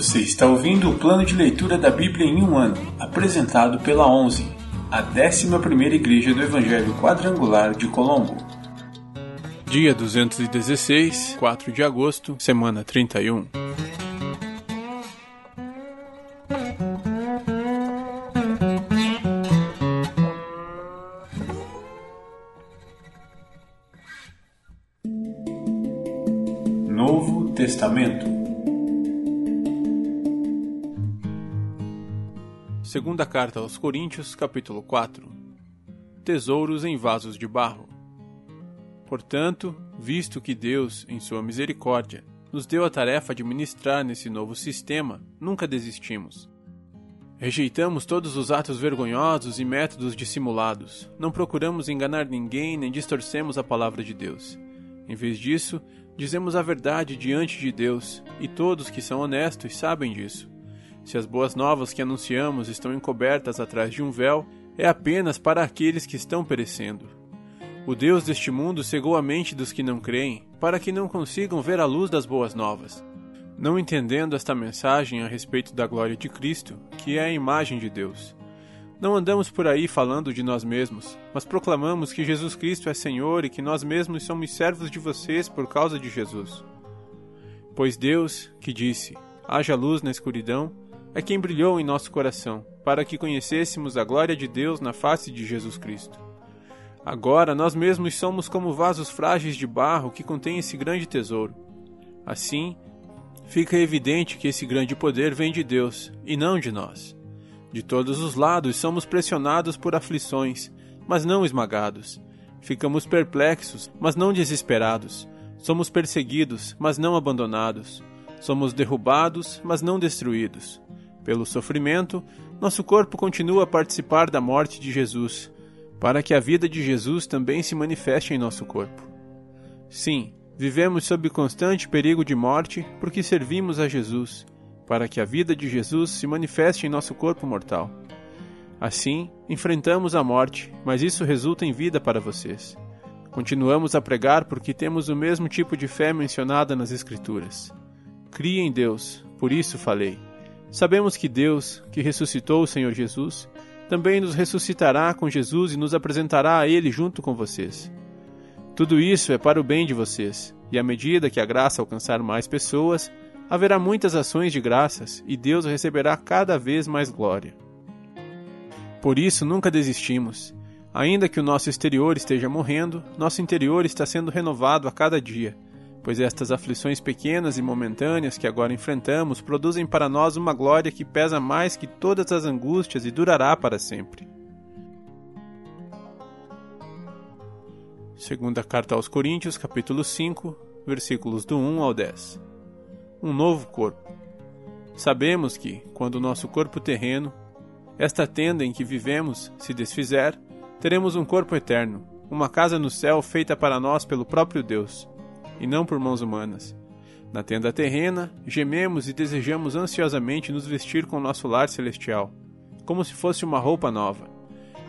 Você está ouvindo o plano de leitura da Bíblia em um ano, apresentado pela 11, a 11ª Igreja do Evangelho Quadrangular de Colombo. Dia 216, 4 de agosto, semana 31. Novo Testamento Segunda carta aos Coríntios, capítulo 4. Tesouros em vasos de barro. Portanto, visto que Deus, em sua misericórdia, nos deu a tarefa de ministrar nesse novo sistema, nunca desistimos. Rejeitamos todos os atos vergonhosos e métodos dissimulados. Não procuramos enganar ninguém nem distorcemos a palavra de Deus. Em vez disso, dizemos a verdade diante de Deus, e todos que são honestos sabem disso. Se as boas novas que anunciamos estão encobertas atrás de um véu, é apenas para aqueles que estão perecendo. O Deus deste mundo cegou a mente dos que não creem, para que não consigam ver a luz das boas novas. Não entendendo esta mensagem a respeito da glória de Cristo, que é a imagem de Deus. Não andamos por aí falando de nós mesmos, mas proclamamos que Jesus Cristo é Senhor e que nós mesmos somos servos de vocês por causa de Jesus. Pois Deus, que disse: haja luz na escuridão, é quem brilhou em nosso coração, para que conhecêssemos a glória de Deus na face de Jesus Cristo. Agora nós mesmos somos como vasos frágeis de barro que contêm esse grande tesouro. Assim, fica evidente que esse grande poder vem de Deus e não de nós. De todos os lados somos pressionados por aflições, mas não esmagados. Ficamos perplexos, mas não desesperados. Somos perseguidos, mas não abandonados. Somos derrubados, mas não destruídos. Pelo sofrimento, nosso corpo continua a participar da morte de Jesus, para que a vida de Jesus também se manifeste em nosso corpo. Sim, vivemos sob constante perigo de morte porque servimos a Jesus, para que a vida de Jesus se manifeste em nosso corpo mortal. Assim, enfrentamos a morte, mas isso resulta em vida para vocês. Continuamos a pregar porque temos o mesmo tipo de fé mencionada nas Escrituras. Crie em Deus, por isso falei. Sabemos que Deus, que ressuscitou o Senhor Jesus, também nos ressuscitará com Jesus e nos apresentará a Ele junto com vocês. Tudo isso é para o bem de vocês, e à medida que a graça alcançar mais pessoas, haverá muitas ações de graças e Deus receberá cada vez mais glória. Por isso nunca desistimos. Ainda que o nosso exterior esteja morrendo, nosso interior está sendo renovado a cada dia pois estas aflições pequenas e momentâneas que agora enfrentamos produzem para nós uma glória que pesa mais que todas as angústias e durará para sempre. Segunda carta aos Coríntios, capítulo 5, versículos do 1 ao 10. Um novo corpo. Sabemos que, quando o nosso corpo terreno, esta tenda em que vivemos, se desfizer, teremos um corpo eterno, uma casa no céu feita para nós pelo próprio Deus e não por mãos humanas. Na tenda terrena, gememos e desejamos ansiosamente nos vestir com nosso lar celestial, como se fosse uma roupa nova,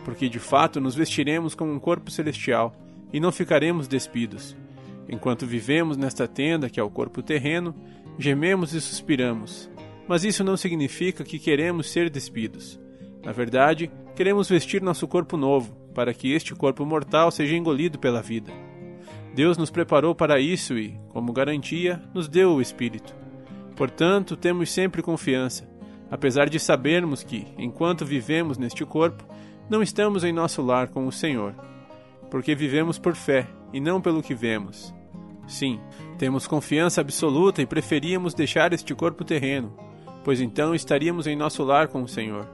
porque de fato nos vestiremos com um corpo celestial e não ficaremos despidos. Enquanto vivemos nesta tenda, que é o corpo terreno, gememos e suspiramos. Mas isso não significa que queremos ser despidos. Na verdade, queremos vestir nosso corpo novo, para que este corpo mortal seja engolido pela vida. Deus nos preparou para isso e, como garantia, nos deu o Espírito. Portanto, temos sempre confiança, apesar de sabermos que, enquanto vivemos neste corpo, não estamos em nosso lar com o Senhor, porque vivemos por fé e não pelo que vemos. Sim, temos confiança absoluta e preferíamos deixar este corpo terreno, pois então estaríamos em nosso lar com o Senhor.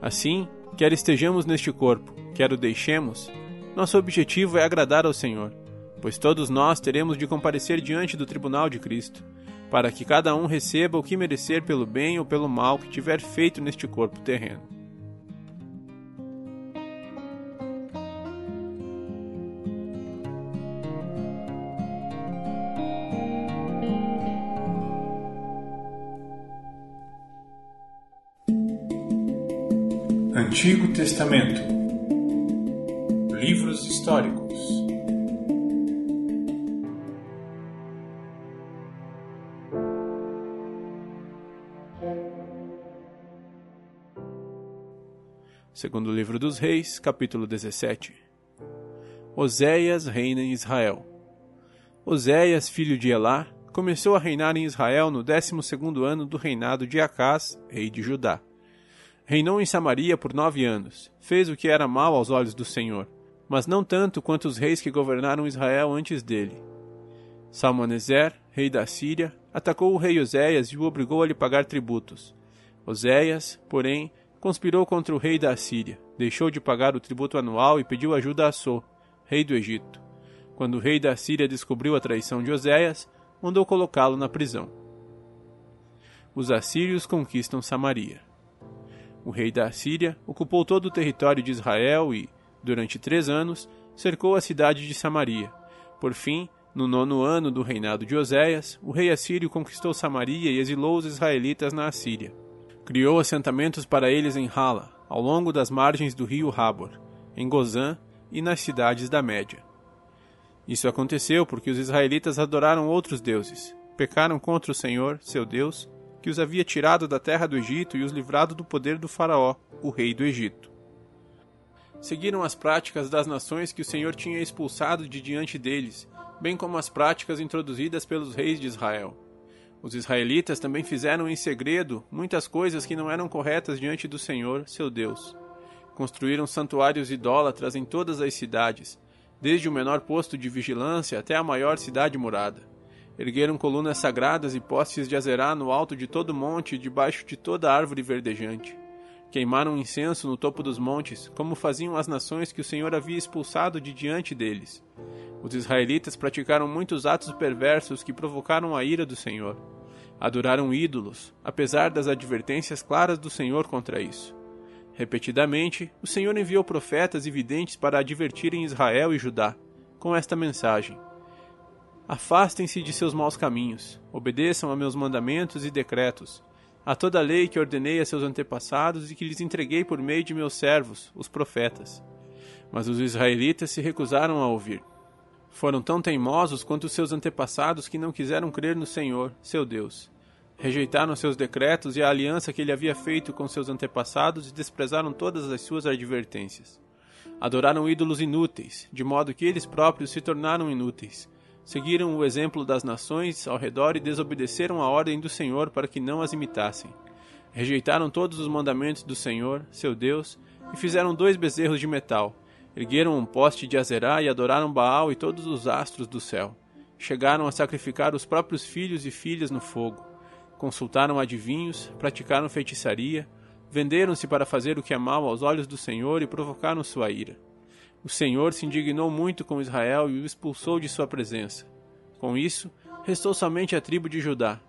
Assim, quer estejamos neste corpo, quer o deixemos, nosso objetivo é agradar ao Senhor pois todos nós teremos de comparecer diante do tribunal de Cristo, para que cada um receba o que merecer pelo bem ou pelo mal que tiver feito neste corpo terreno. Antigo Testamento Livros históricos Segundo livro dos Reis, capítulo 17. Oséias reina em Israel. Oséias, filho de Elá, começou a reinar em Israel no décimo segundo ano do reinado de Acás, rei de Judá. Reinou em Samaria por nove anos, fez o que era mal aos olhos do Senhor, mas não tanto quanto os reis que governaram Israel antes dele. Salmaneser, rei da Síria, atacou o rei Oséias e o obrigou a lhe pagar tributos. Oséias, porém, conspirou contra o rei da Assíria, deixou de pagar o tributo anual e pediu ajuda a So, rei do Egito. Quando o rei da Síria descobriu a traição de Oséias, mandou colocá-lo na prisão. Os assírios conquistam Samaria. O rei da Assíria ocupou todo o território de Israel e, durante três anos, cercou a cidade de Samaria. Por fim, no nono ano do reinado de Oséias, o rei assírio conquistou Samaria e exilou os israelitas na Assíria. Criou assentamentos para eles em Hala, ao longo das margens do rio Habor, em Gozã e nas cidades da Média. Isso aconteceu porque os israelitas adoraram outros deuses, pecaram contra o Senhor, seu Deus, que os havia tirado da terra do Egito e os livrado do poder do Faraó, o rei do Egito. Seguiram as práticas das nações que o Senhor tinha expulsado de diante deles, bem como as práticas introduzidas pelos reis de Israel. Os israelitas também fizeram em segredo muitas coisas que não eram corretas diante do Senhor, seu Deus. Construíram santuários idólatras em todas as cidades, desde o menor posto de vigilância até a maior cidade morada. Ergueram colunas sagradas e postes de azerá no alto de todo monte e debaixo de toda árvore verdejante. Queimaram incenso no topo dos montes, como faziam as nações que o Senhor havia expulsado de diante deles. Os israelitas praticaram muitos atos perversos que provocaram a ira do Senhor. Adoraram ídolos, apesar das advertências claras do Senhor contra isso. Repetidamente, o Senhor enviou profetas e videntes para advertirem Israel e Judá, com esta mensagem: Afastem-se de seus maus caminhos, obedeçam a meus mandamentos e decretos, a toda a lei que ordenei a seus antepassados e que lhes entreguei por meio de meus servos, os profetas. Mas os israelitas se recusaram a ouvir. Foram tão teimosos quanto seus antepassados que não quiseram crer no Senhor, seu Deus. Rejeitaram seus decretos e a aliança que ele havia feito com seus antepassados e desprezaram todas as suas advertências. Adoraram ídolos inúteis, de modo que eles próprios se tornaram inúteis. Seguiram o exemplo das nações ao redor e desobedeceram a ordem do Senhor para que não as imitassem. Rejeitaram todos os mandamentos do Senhor, seu Deus, e fizeram dois bezerros de metal Ergueram um poste de Azerá e adoraram Baal e todos os astros do céu. Chegaram a sacrificar os próprios filhos e filhas no fogo. Consultaram adivinhos, praticaram feitiçaria, venderam-se para fazer o que é mal aos olhos do Senhor e provocaram sua ira. O Senhor se indignou muito com Israel e o expulsou de sua presença. Com isso, restou somente a tribo de Judá.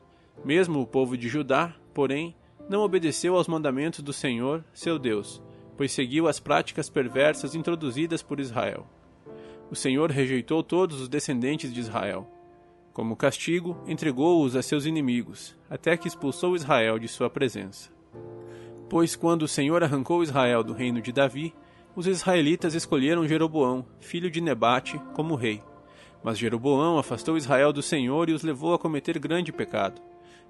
Mesmo o povo de Judá, porém, não obedeceu aos mandamentos do Senhor, seu Deus, pois seguiu as práticas perversas introduzidas por Israel. O Senhor rejeitou todos os descendentes de Israel. Como castigo, entregou-os a seus inimigos, até que expulsou Israel de sua presença. Pois quando o Senhor arrancou Israel do reino de Davi, os israelitas escolheram Jeroboão, filho de Nebate, como rei. Mas Jeroboão afastou Israel do Senhor e os levou a cometer grande pecado.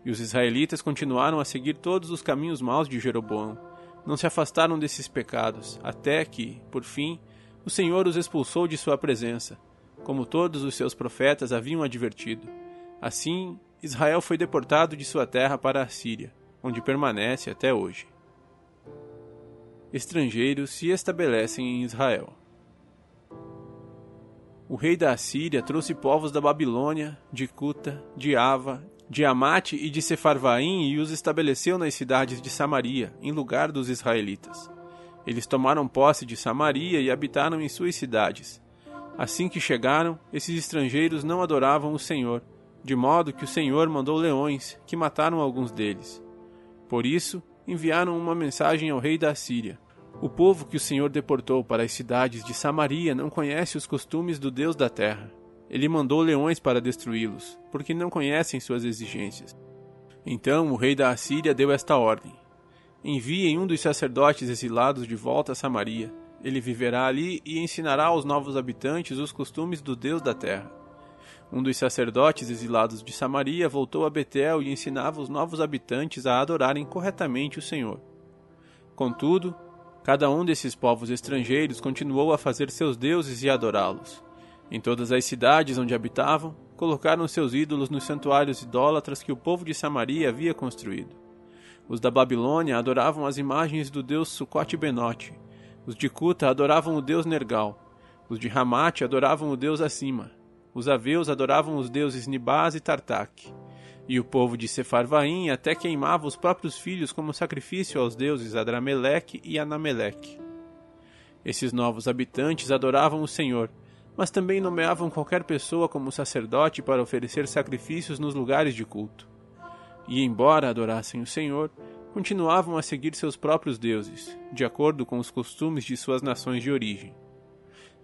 E os israelitas continuaram a seguir todos os caminhos maus de Jeroboão, não se afastaram desses pecados, até que, por fim, o Senhor os expulsou de sua presença, como todos os seus profetas haviam advertido. Assim, Israel foi deportado de sua terra para a Síria, onde permanece até hoje. Estrangeiros se estabelecem em Israel. O rei da Assíria trouxe povos da Babilônia, de Cuta, de Ava de Amate e de Sefarvaim e os estabeleceu nas cidades de Samaria, em lugar dos israelitas. Eles tomaram posse de Samaria e habitaram em suas cidades. Assim que chegaram, esses estrangeiros não adoravam o Senhor, de modo que o Senhor mandou leões, que mataram alguns deles. Por isso, enviaram uma mensagem ao rei da Síria. O povo que o Senhor deportou para as cidades de Samaria não conhece os costumes do Deus da terra. Ele mandou leões para destruí-los, porque não conhecem suas exigências. Então o rei da Assíria deu esta ordem: Enviem um dos sacerdotes exilados de volta a Samaria. Ele viverá ali e ensinará aos novos habitantes os costumes do Deus da terra. Um dos sacerdotes exilados de Samaria voltou a Betel e ensinava os novos habitantes a adorarem corretamente o Senhor. Contudo, Cada um desses povos estrangeiros continuou a fazer seus deuses e adorá-los. Em todas as cidades onde habitavam, colocaram seus ídolos nos santuários idólatras que o povo de Samaria havia construído. Os da Babilônia adoravam as imagens do deus Sucote Benote. Os de Cuta adoravam o deus Nergal. Os de Ramate adoravam o deus Acima. Os aveus adoravam os deuses Nibás e Tartak. E o povo de Sefarvaim até queimava os próprios filhos como sacrifício aos deuses Adrameleque e Anameleque. Esses novos habitantes adoravam o Senhor, mas também nomeavam qualquer pessoa como sacerdote para oferecer sacrifícios nos lugares de culto. E, embora adorassem o Senhor, continuavam a seguir seus próprios deuses, de acordo com os costumes de suas nações de origem.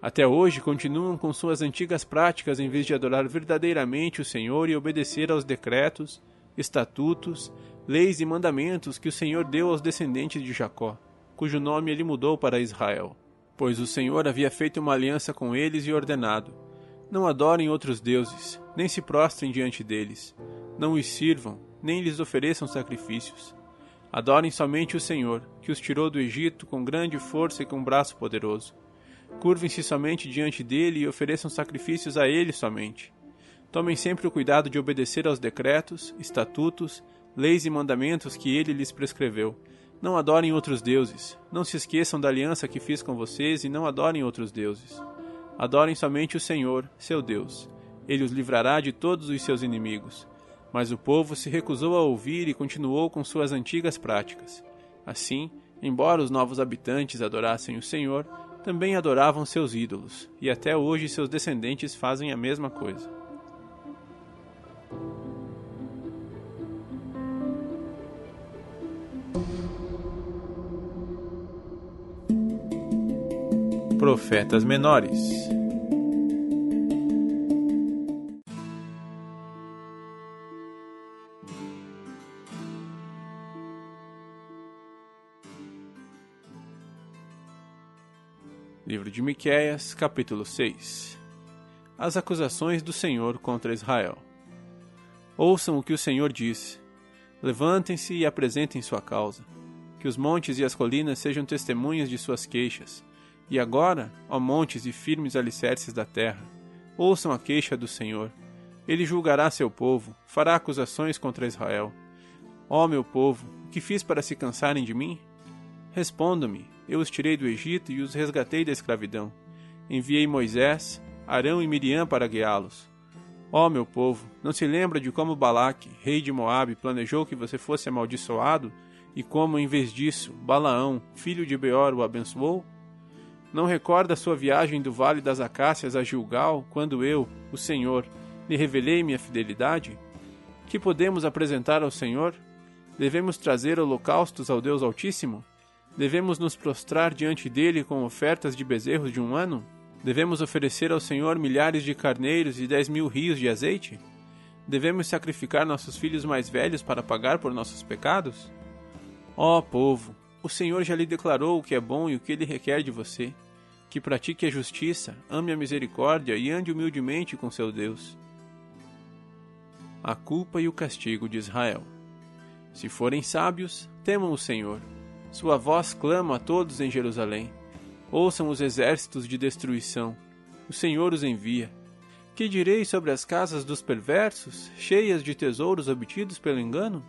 Até hoje continuam com suas antigas práticas em vez de adorar verdadeiramente o Senhor e obedecer aos decretos, estatutos, leis e mandamentos que o Senhor deu aos descendentes de Jacó, cujo nome ele mudou para Israel. Pois o Senhor havia feito uma aliança com eles e ordenado: Não adorem outros deuses, nem se prostrem diante deles, não os sirvam, nem lhes ofereçam sacrifícios. Adorem somente o Senhor, que os tirou do Egito com grande força e com braço poderoso Curvem-se somente diante dele e ofereçam sacrifícios a ele somente. Tomem sempre o cuidado de obedecer aos decretos, estatutos, leis e mandamentos que ele lhes prescreveu. Não adorem outros deuses. Não se esqueçam da aliança que fiz com vocês e não adorem outros deuses. Adorem somente o Senhor, seu Deus. Ele os livrará de todos os seus inimigos. Mas o povo se recusou a ouvir e continuou com suas antigas práticas. Assim, embora os novos habitantes adorassem o Senhor, também adoravam seus ídolos, e até hoje seus descendentes fazem a mesma coisa. Profetas menores de Miqueias, capítulo 6 As acusações do Senhor contra Israel. Ouçam o que o Senhor diz. Levantem-se e apresentem sua causa. Que os montes e as colinas sejam testemunhas de suas queixas. E agora, ó montes e firmes alicerces da terra, ouçam a queixa do Senhor. Ele julgará seu povo, fará acusações contra Israel. Ó meu povo, o que fiz para se cansarem de mim? Responda-me, eu os tirei do Egito e os resgatei da escravidão. Enviei Moisés, Arão e Miriam para guiá-los. Ó meu povo, não se lembra de como Balaque, rei de Moabe, planejou que você fosse amaldiçoado e como, em vez disso, Balaão, filho de Beor, o abençoou? Não recorda sua viagem do Vale das Acácias a Gilgal, quando eu, o Senhor, lhe revelei minha fidelidade? Que podemos apresentar ao Senhor? Devemos trazer holocaustos ao Deus Altíssimo? Devemos nos prostrar diante dele com ofertas de bezerros de um ano? Devemos oferecer ao Senhor milhares de carneiros e dez mil rios de azeite? Devemos sacrificar nossos filhos mais velhos para pagar por nossos pecados? Ó oh, povo, o Senhor já lhe declarou o que é bom e o que ele requer de você: que pratique a justiça, ame a misericórdia e ande humildemente com seu Deus. A culpa e o castigo de Israel. Se forem sábios, temam o Senhor sua voz clama a todos em Jerusalém. Ouçam os exércitos de destruição. O Senhor os envia. Que direi sobre as casas dos perversos, cheias de tesouros obtidos pelo engano?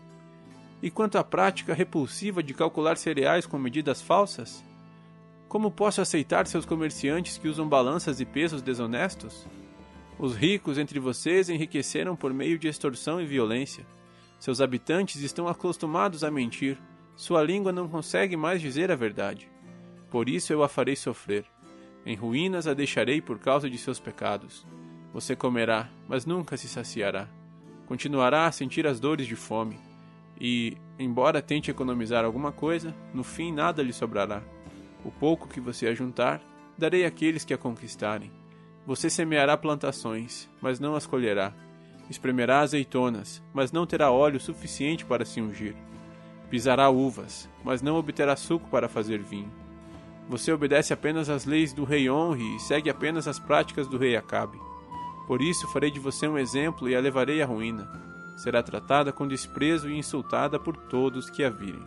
E quanto à prática repulsiva de calcular cereais com medidas falsas? Como posso aceitar seus comerciantes que usam balanças e pesos desonestos? Os ricos entre vocês enriqueceram por meio de extorsão e violência. Seus habitantes estão acostumados a mentir sua língua não consegue mais dizer a verdade. Por isso eu a farei sofrer. Em ruínas a deixarei por causa de seus pecados. Você comerá, mas nunca se saciará. Continuará a sentir as dores de fome. E, embora tente economizar alguma coisa, no fim nada lhe sobrará. O pouco que você ajuntar, darei àqueles que a conquistarem. Você semeará plantações, mas não as colherá. Espremerá azeitonas, mas não terá óleo suficiente para se ungir. Pisará uvas, mas não obterá suco para fazer vinho. Você obedece apenas às leis do rei Honre e segue apenas as práticas do rei Acabe. Por isso farei de você um exemplo e a levarei à ruína. Será tratada com desprezo e insultada por todos que a virem.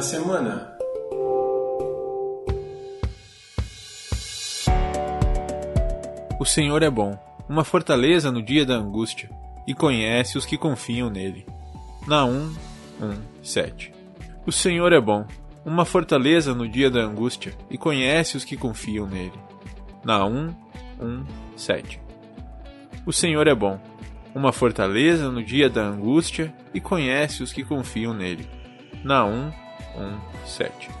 Da semana. O Senhor é bom, uma fortaleza no dia da angústia, e conhece os que confiam nele. Naum 1, 7 O Senhor é bom, uma fortaleza no dia da angústia, e conhece os que confiam nele. Naum 1, 7 O Senhor é bom, uma fortaleza no dia da angústia, e conhece os que confiam nele. Naum 1, 7